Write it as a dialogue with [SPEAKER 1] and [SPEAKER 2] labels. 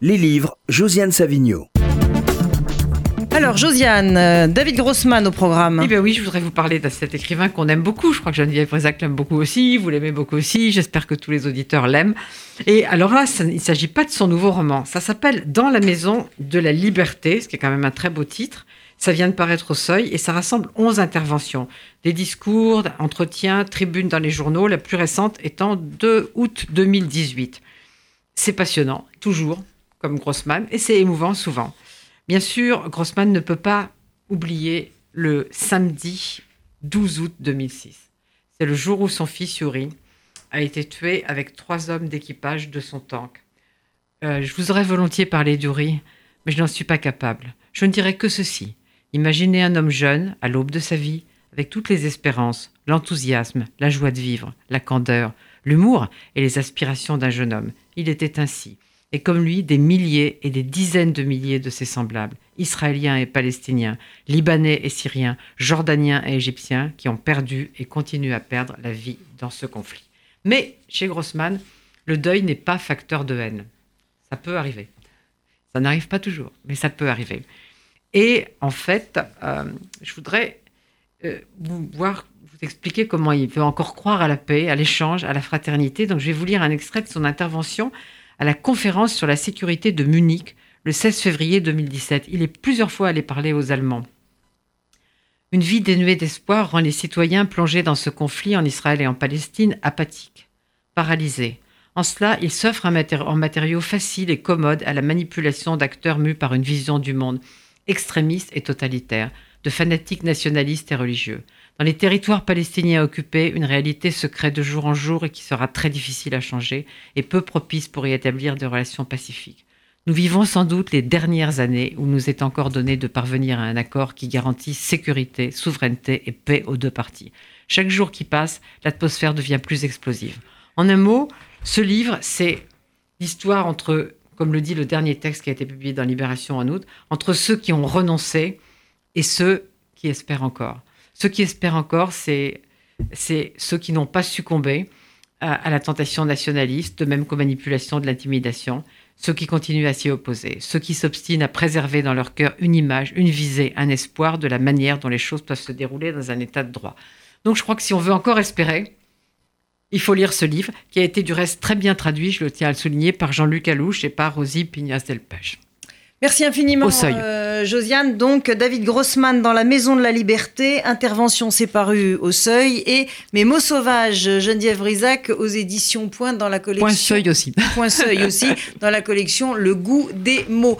[SPEAKER 1] Les livres, Josiane Savigno.
[SPEAKER 2] Alors, Josiane, euh, David Grossman au programme.
[SPEAKER 3] Eh bien oui, je voudrais vous parler de cet écrivain qu'on aime beaucoup. Je crois que Geneviève Brisac l'aime beaucoup aussi. Vous l'aimez beaucoup aussi. J'espère que tous les auditeurs l'aiment. Et alors là, ça- il ne s'agit pas de son nouveau roman. Ça s'appelle Dans la maison de la liberté, ce qui est quand même un très beau titre. Ça vient de paraître au seuil et ça rassemble 11 interventions. Des discours, entretiens, tribunes dans les journaux, la plus récente étant 2 août 2018. C'est passionnant, toujours, comme Grossman, et c'est émouvant souvent. Bien sûr, Grossman ne peut pas oublier le samedi 12 août 2006. C'est le jour où son fils Yuri a été tué avec trois hommes d'équipage de son tank. Euh, je vous aurais volontiers parlé d'Yuri, mais je n'en suis pas capable. Je ne dirais que ceci. Imaginez un homme jeune, à l'aube de sa vie, avec toutes les espérances, l'enthousiasme, la joie de vivre, la candeur, l'humour et les aspirations d'un jeune homme. Il était ainsi. Et comme lui, des milliers et des dizaines de milliers de ses semblables, Israéliens et Palestiniens, Libanais et Syriens, Jordaniens et Égyptiens, qui ont perdu et continuent à perdre la vie dans ce conflit. Mais chez Grossman, le deuil n'est pas facteur de haine. Ça peut arriver. Ça n'arrive pas toujours, mais ça peut arriver. Et en fait, euh, je voudrais euh, vous voir, vous expliquer comment il veut encore croire à la paix, à l'échange, à la fraternité. Donc, je vais vous lire un extrait de son intervention à la conférence sur la sécurité de Munich le 16 février 2017. Il est plusieurs fois allé parler aux Allemands. Une vie dénuée d'espoir rend les citoyens plongés dans ce conflit en Israël et en Palestine apathiques, paralysés. En cela, ils s'offrent en matériaux faciles et commodes à la manipulation d'acteurs mus par une vision du monde extrémiste et totalitaire, de fanatiques nationalistes et religieux. Dans les territoires palestiniens occupés, une réalité se crée de jour en jour et qui sera très difficile à changer et peu propice pour y établir des relations pacifiques. Nous vivons sans doute les dernières années où nous est encore donné de parvenir à un accord qui garantit sécurité, souveraineté et paix aux deux parties. Chaque jour qui passe, l'atmosphère devient plus explosive. En un mot, ce livre, c'est l'histoire entre, comme le dit le dernier texte qui a été publié dans Libération en août, entre ceux qui ont renoncé et ceux qui espèrent encore. Ceux qui espèrent encore, c'est ceux qui n'ont pas succombé à, à la tentation nationaliste, de même qu'aux manipulations de l'intimidation, ceux qui continuent à s'y opposer, ceux qui s'obstinent à préserver dans leur cœur une image, une visée, un espoir de la manière dont les choses peuvent se dérouler dans un état de droit. Donc je crois que si on veut encore espérer, il faut lire ce livre, qui a été du reste très bien traduit, je le tiens à le souligner, par Jean-Luc Alouche et par Rosie Pignas-Delpech.
[SPEAKER 2] Merci infiniment, euh, Josiane. Donc, David Grossman dans La Maison de la Liberté, intervention c'est paru au seuil, et Mes mots sauvages, Geneviève Brisac aux éditions Point dans la collection.
[SPEAKER 3] Point seuil aussi.
[SPEAKER 2] Point seuil aussi, dans la collection Le goût des mots.